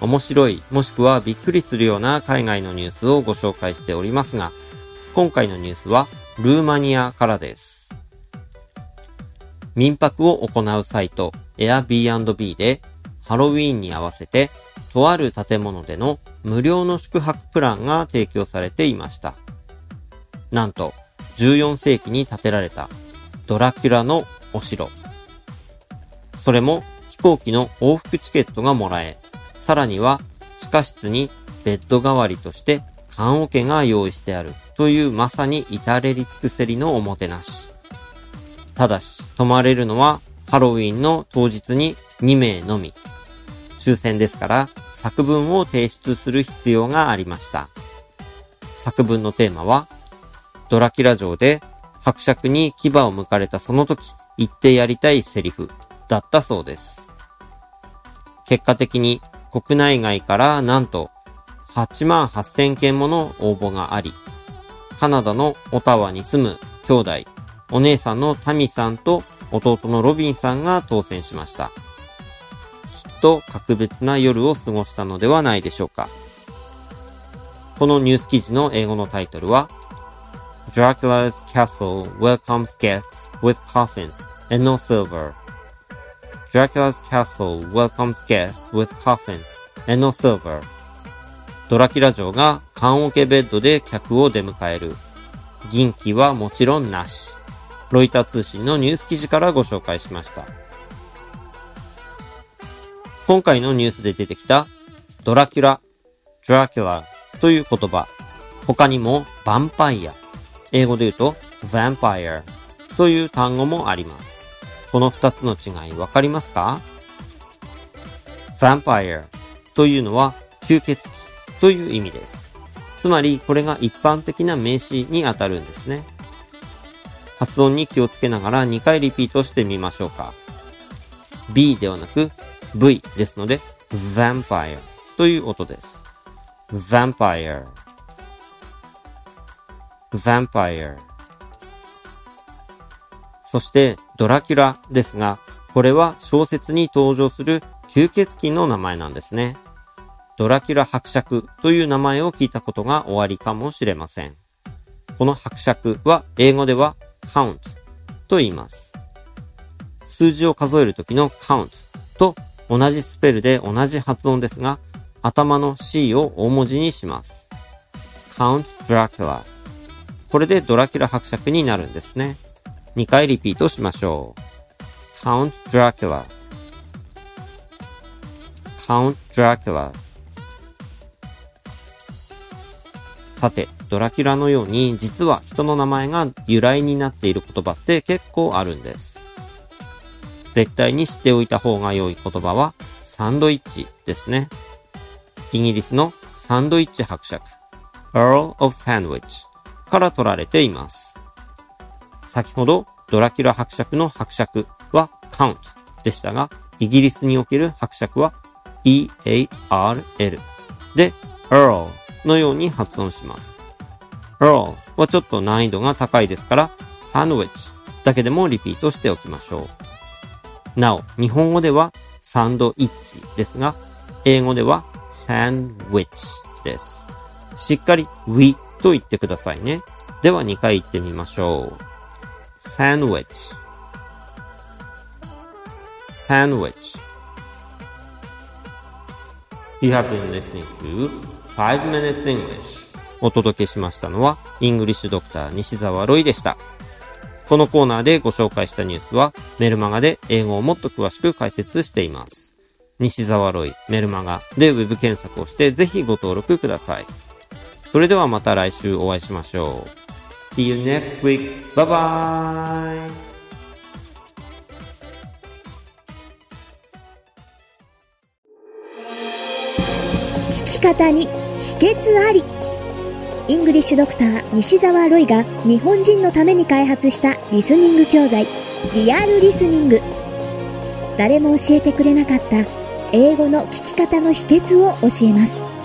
面白いもしくはびっくりするような海外のニュースをご紹介しておりますが、今回のニュースはルーマニアからです。民泊を行うサイト Airbnb でハロウィーンに合わせてとある建物での無料の宿泊プランが提供されていました。なんと14世紀に建てられたドラキュラのお城。それも飛行機の往復チケットがもらえ、さらには地下室にベッド代わりとして棺桶が用意してあるというまさに至れり尽くせりのおもてなし。ただし、泊まれるのはハロウィンの当日に2名のみ。抽選ですから作文を提出する必要がありました。作文のテーマは、ドラキュラ城で伯爵に牙を向かれたその時言ってやりたいセリフだったそうです。結果的に国内外からなんと8万8000件もの応募があり、カナダのオタワに住む兄弟、お姉さんのタミさんと弟のロビンさんが当選しました。きっと格別な夜を過ごしたのではないでしょうか。このニュース記事の英語のタイトルは Dracula's castle welcomes guests with coffins and no silver. Dracula's castle welcomes guests with coffins and no silver. ドラキュラ城が棺桶ベッドで客を出迎える。銀器はもちろんなし。ロイター通信のニュース記事からご紹介しました。今回のニュースで出てきたドラキュラ、ドラキュラという言葉。他にもヴァンパイア、英語で言うと vampire という単語もあります。この二つの違いわかりますか ?vampire というのは吸血鬼という意味です。つまりこれが一般的な名詞にあたるんですね。発音に気をつけながら2回リピートしてみましょうか。B ではなく V ですので vampire という音です。vampire vampire そして、ドラキュラですが、これは小説に登場する吸血鬼の名前なんですね。ドラキュラ伯爵という名前を聞いたことがおありかもしれません。この伯爵は英語では count と言います。数字を数える時の count と同じスペルで同じ発音ですが、頭の C を大文字にします。count Dracula これでドラキュラ伯爵になるんですね。2回リピートしましょう。Count Dracula Count Dracula さて、ドラキュラのように実は人の名前が由来になっている言葉って結構あるんです。絶対に知っておいた方が良い言葉はサンドイッチですね。イギリスのサンドイッチ伯爵 Earl of Sandwich から取られています。先ほどドラキュラ伯爵の伯爵は count でしたが、イギリスにおける伯爵は E-A-R-L で Earl のように発音します。Earl はちょっと難易度が高いですから、サンドウィッチだけでもリピートしておきましょう。なお、日本語ではサンドイッチですが、英語ではサンドウィッチです。しっかり we と言ってくださいね。では2回言ってみましょう。Sandwich sandwich You have been listening to 5 Minutes English お届けしましたのは、イングリッシュドクター西澤ロイでした。このコーナーでご紹介したニュースは、メルマガで英語をもっと詳しく解説しています。西澤ロイ、メルマガでウェブ検索をして、ぜひご登録ください。それではまた来週お会いしましょう。See you next week. Bye bye. 聞き方に秘秘訣ありイングリッシュドクター西澤ロイが日本人のために開発したリスニング教材リアルリスニング誰も教えてくれなかった英語の聞き方の秘訣を教えます